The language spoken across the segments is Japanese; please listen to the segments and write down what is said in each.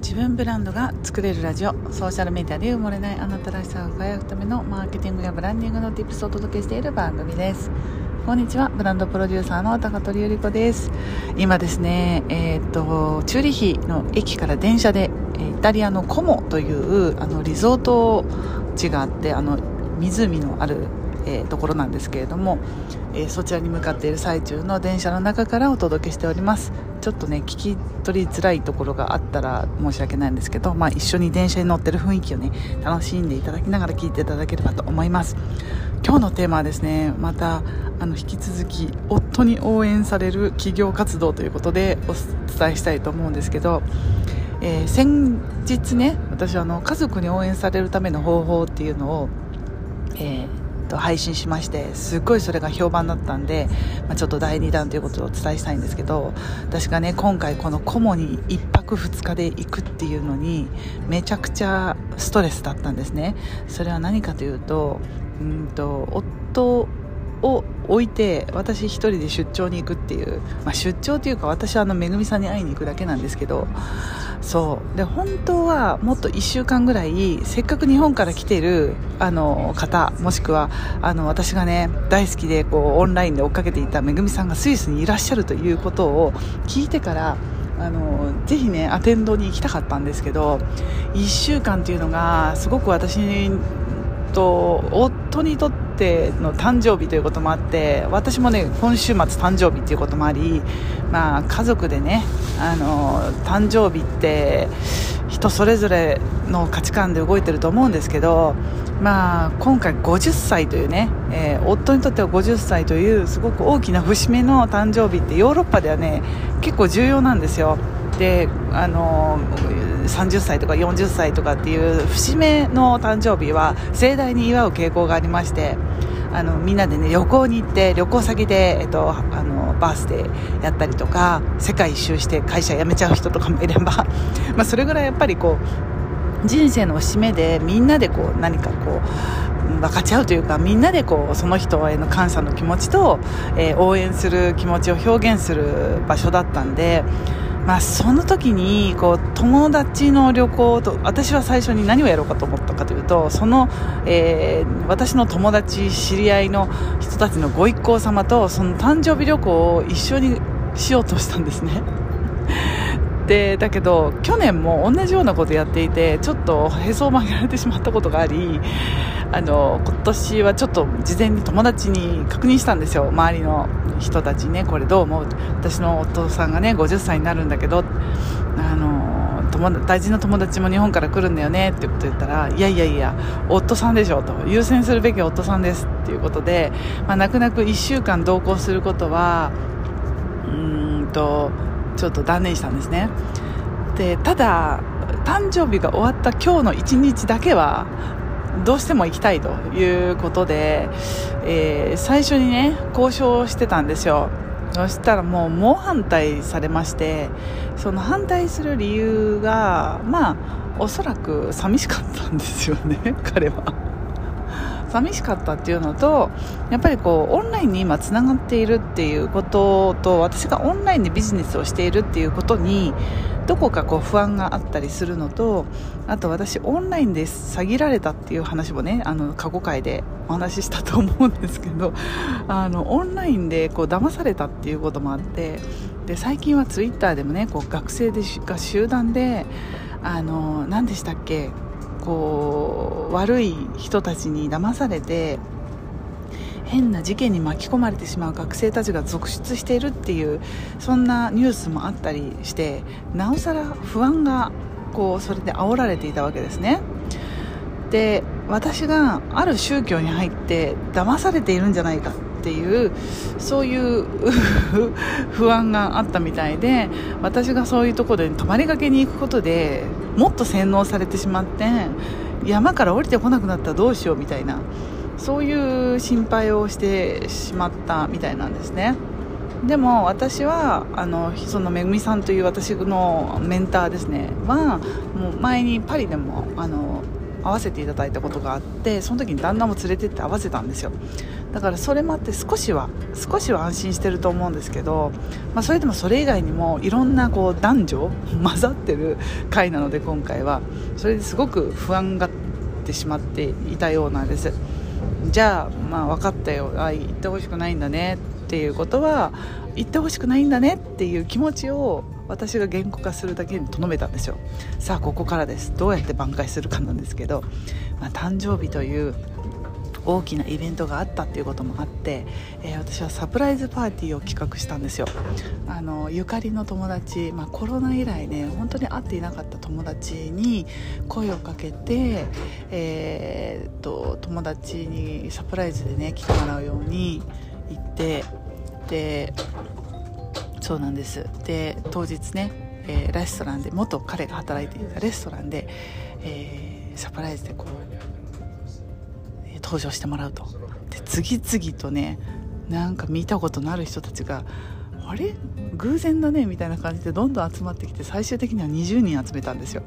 自分ブランドが作れるラジオ。ソーシャルメディアで埋もれないあなたらしさを輝くためのマーケティングやブランディングの Tips をお届けしている番組です。こんにちはブランドプロデューサーの高取ゆり子です。今ですねえー、っとチューリヒの駅から電車でイタリアのコモというあのリゾート地があってあの湖のあるえー、ところなんですけれども、えー、そちらに向かっている最中の電車の中からお届けしております。ちょっとね聞き取りづらいところがあったら申し訳ないんですけど、まあ、一緒に電車に乗ってる雰囲気をね楽しんでいただきながら聞いていただければと思います。今日のテーマはですねまたあの引き続き夫に応援される企業活動ということでお伝えしたいと思うんですけどえー、先日ね私はあの家族に応援されるための方法っていうのを、えーと配信しましてすっごいそれが評判だったんで、まあ、ちょっと第2弾ということをお伝えしたいんですけど私がね今回このコモに1泊2日で行くっていうのにめちゃくちゃストレスだったんですね。それは何かというとうんと夫を置いて私1人で出張に行くっていう、まあ、出張というか私はあのめぐみさんに会いに行くだけなんですけどそう。で本当はもっと1週間ぐらいせっかく日本から来てるあの方もしくはあの私がね大好きでこうオンラインで追っかけていためぐみさんがスイスにいらっしゃるということを聞いてからあのぜひねアテンドに行きたかったんですけど1週間というのがすごく私にと夫にとっての誕生日ということもあって私もね今週末誕生日ということもあり、まあ、家族でねあの誕生日って人それぞれの価値観で動いてると思うんですけど、まあ、今回50歳というね、えー、夫にとっては50歳というすごく大きな節目の誕生日ってヨーロッパではね結構重要なんですよ。であの30歳とか40歳とかっていう節目の誕生日は盛大に祝う傾向がありましてあのみんなでね旅行に行って旅行先で、えっと、あのバースデーやったりとか世界一周して会社辞めちゃう人とかもいれば、まあ、それぐらいやっぱりこう人生の節目でみんなでこう何かこう分かち合うというかみんなでこうその人への感謝の気持ちと、えー、応援する気持ちを表現する場所だったんでまあ、その時にこう友達の旅行と私は最初に何をやろうかと思ったかというとその、えー、私の友達知り合いの人たちのご一行様とその誕生日旅行を一緒にしようとしたんですね。でだけど去年も同じようなことやっていてちょっとへそを曲げられてしまったことがありあの今年はちょっと事前に友達に確認したんですよ。周りの人たちねこれどう思う？私の夫さんがね50歳になるんだけどあの友大事な友達も日本から来るんだよねってこと言ったらいやいやいや夫さんでしょと。優先するべき夫さんですっていうことで、まあ、泣く泣く1週間同行することはうんとちょっと断念したんですね。でただ誕生日が終わった今日の1日だけはどうしても行きたいということで、えー、最初にね交渉してたんですよ。そしたらもう猛反対されましてその反対する理由がまあおそらく寂しかったんですよね彼は。寂しかったっていうのとやっぱりこうオンラインに今つながっているっていうことと私がオンラインでビジネスをしているっていうことにどこかこう不安があったりするのとあと私オンラインで詐欺られたっていう話もねあの過去回でお話ししたと思うんですけど あのオンラインでこう騙されたっていうこともあってで最近はツイッターでもねこう学生でが集団であの何でしたっけ？こう悪い人たちに騙されて変な事件に巻き込まれてしまう学生たちが続出しているっていうそんなニュースもあったりしてなおさら不安がこうそれで煽られていたわけですね。で私がある宗教に入って騙されているんじゃないか。っっていうそういう 不安があったみたいで私がそういうところに泊まりがけに行くことでもっと洗脳されてしまって山から降りてこなくなったらどうしようみたいなそういう心配をしてしまったみたいなんですね。でも私はあのそのめぐみさんという私のメンターですね。はもう前にパリでもあの会わせていただいたことがあってその時に旦那も連れてって会わせたんですよ。だからそれもあって少しは少しは安心してると思うんですけど、まあ、それでもそれ以外にもいろんなこう男女 混ざってる回なので今回は。それですごく不安がってしまっていたようなんです。じゃあまあ分かったよ。あ言ってほしくないんだねっていうことは言ってほしくないんだねっていう気持ちを私が言語化するだけにとどめたんですよ。さあここからです。どうやって挽回するかなんですけど、まあ、誕生日という大きなイベントがあったっていうこともあって、えー、私はサプライズパーティーを企画したんですよ。あのゆかりの友達、まあ、コロナ以来ね本当に会っていなかった友達に声をかけて、えー、っと友達にサプライズでね来てもらうように行ってでそうなんです。で当日ね、えー、レストランで元彼が働いていたレストランで、えー、サプライズでこう、登場してもらうと。で次々とねなんか見たことのある人たちがあれ？偶然だねみたいな感じでどんどん集まってきて最終的には20人集めたんですよ。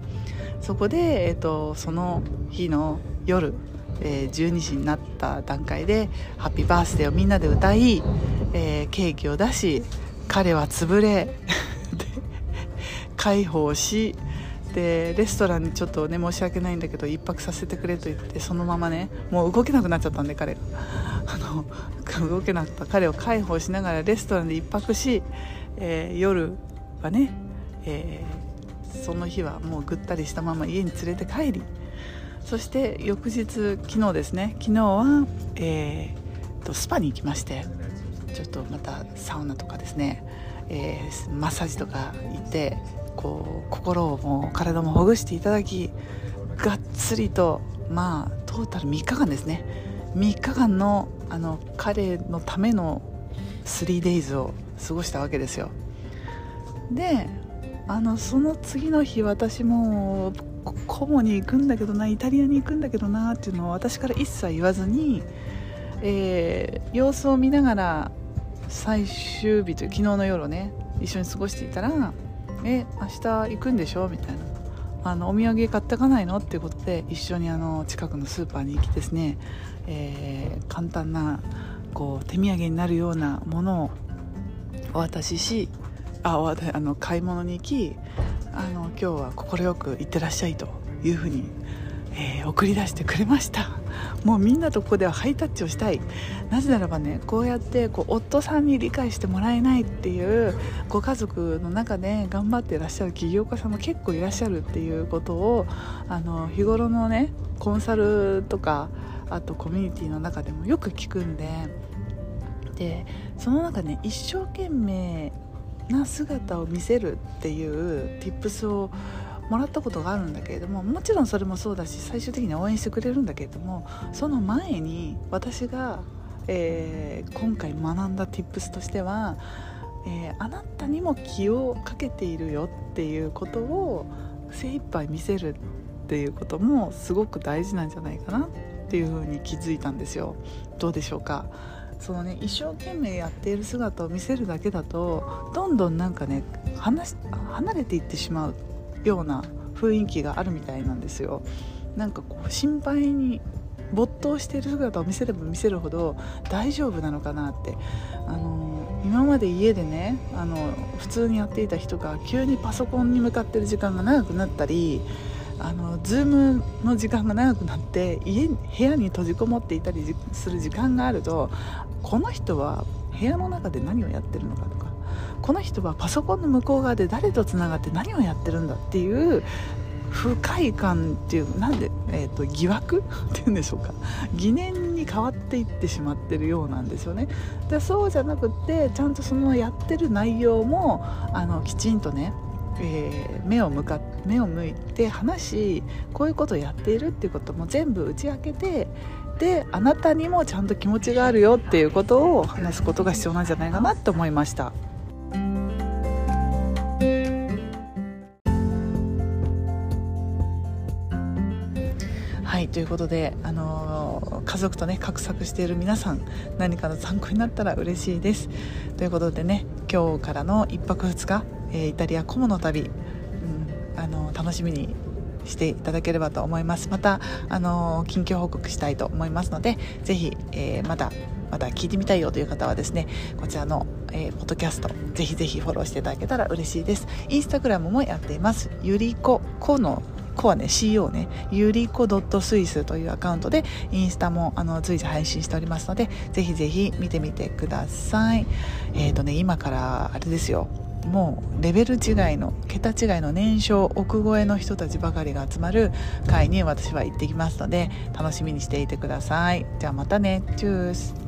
そこで、えーと、その日の夜、えー、12時になった段階で「ハッピーバースデー」をみんなで歌い、えー、ケーキを出し彼は潰れ 解放しでレストランにちょっとね申し訳ないんだけど1泊させてくれと言ってそのままねもう動けなくなっちゃったんで彼が。あの動けなかった彼を解放しながらレストランで1泊し、えー、夜はね、えー、その日はもうぐったりしたまま家に連れて帰りそして翌日昨日ですね。昨日は、えー、とスパに行きましてちょっとまたサウナとかですね、えー、マッサージとか行ってこう心をも体もほぐしていただきがっつりとまあトータル3日間ですね。3日間のあの彼のための 3days を過ごしたわけですよ。であのその次の日私もコモに行くんだけどなイタリアに行くんだけどなっていうのを私から一切言わずに、えー、様子を見ながら最終日という昨日の夜をね一緒に過ごしていたら「え明日行くんでしょ?」みたいなあの「お土産買ってかないの?」っていうことで一緒にあの近くのスーパーに行きですね、えー、簡単なこう手土産になるようなものをお渡ししああの買い物に行きあの今日は快く行ってらっしゃいというふうにえー、送り出してくれました。もうみんなとここではハイタッチをしたい。なぜならばねこうやってこう夫さんに理解してもらえないっていうご家族の中で頑張ってらっしゃる起業家さんも結構いらっしゃるっていうことをあの日頃のねコンサルとかあとコミュニティの中でもよく聞くんで。でその中ね一生懸命な姿を見せるっていう tips をもらったことがあるんだけれどももちろんそれもそうだし最終的に応援してくれるんだけれどもその前に私が、えー、今回学んだ tips としては、えー、あなたにも気をかけているよっていうことを精一杯見せるっていうこともすごく大事なんじゃないかなっていうふうに気づいたんですよ。どうでしょうか？そのね一生懸命やっている姿を見せるだけだとどんどんなんかね離れていってしまうような雰囲気があるみたいなんですよ。なんかこう心配に没頭している姿を見せれば見せるほど大丈夫なのかなって。あの今まで家でねあの普通にやっていた人が急にパソコンに向かってる時間が長くなったりあのズームの時間が長くなって家部屋に閉じこもっていたりする時間があるとこの人は部屋の中で何をやってるのかとかこの人はパソコンの向こう側で誰とつながって何をやってるんだっていう不快感っていうなんで、えーと、疑惑っていうんでしょうか。疑念に変わっていってしまってるようなんですよね。でそうじゃなくてちゃんとそのやってる内容もあのきちんとねえー、目を向か目を向いて話しこういうことをやっているっていうことも全部打ち明けてであなたにもちゃんと気持ちがあるよっていうことを話すことが必要なんじゃないかなって思いました。はいということで、あのー、家族とね画策している皆さん何かの参考になったら嬉しいですということでね今日からの1泊2日、え、イタリアコモの旅、うん、あの、楽しみにしていただければと思います。またあの近況報告したいと思いますのでぜひ、えー、まだまだ聞いてみたいよという方はですねこちらの、えー、ポッドキャストぜひぜひフォローしていただけたら嬉しいです。インスタグラムもやっています。ゆりここのコはね CO ね。ゆりこスイスというアカウントでインスタもあの随時配信しておりますのでぜひぜひ見てみてください。えっ、ー、とね今からあれですよ。もうレベル違いの桁違いの年少億超えの人たちばかりが集まる会に私は行ってきますので楽しみにしていてください。じゃあまたね。チュース。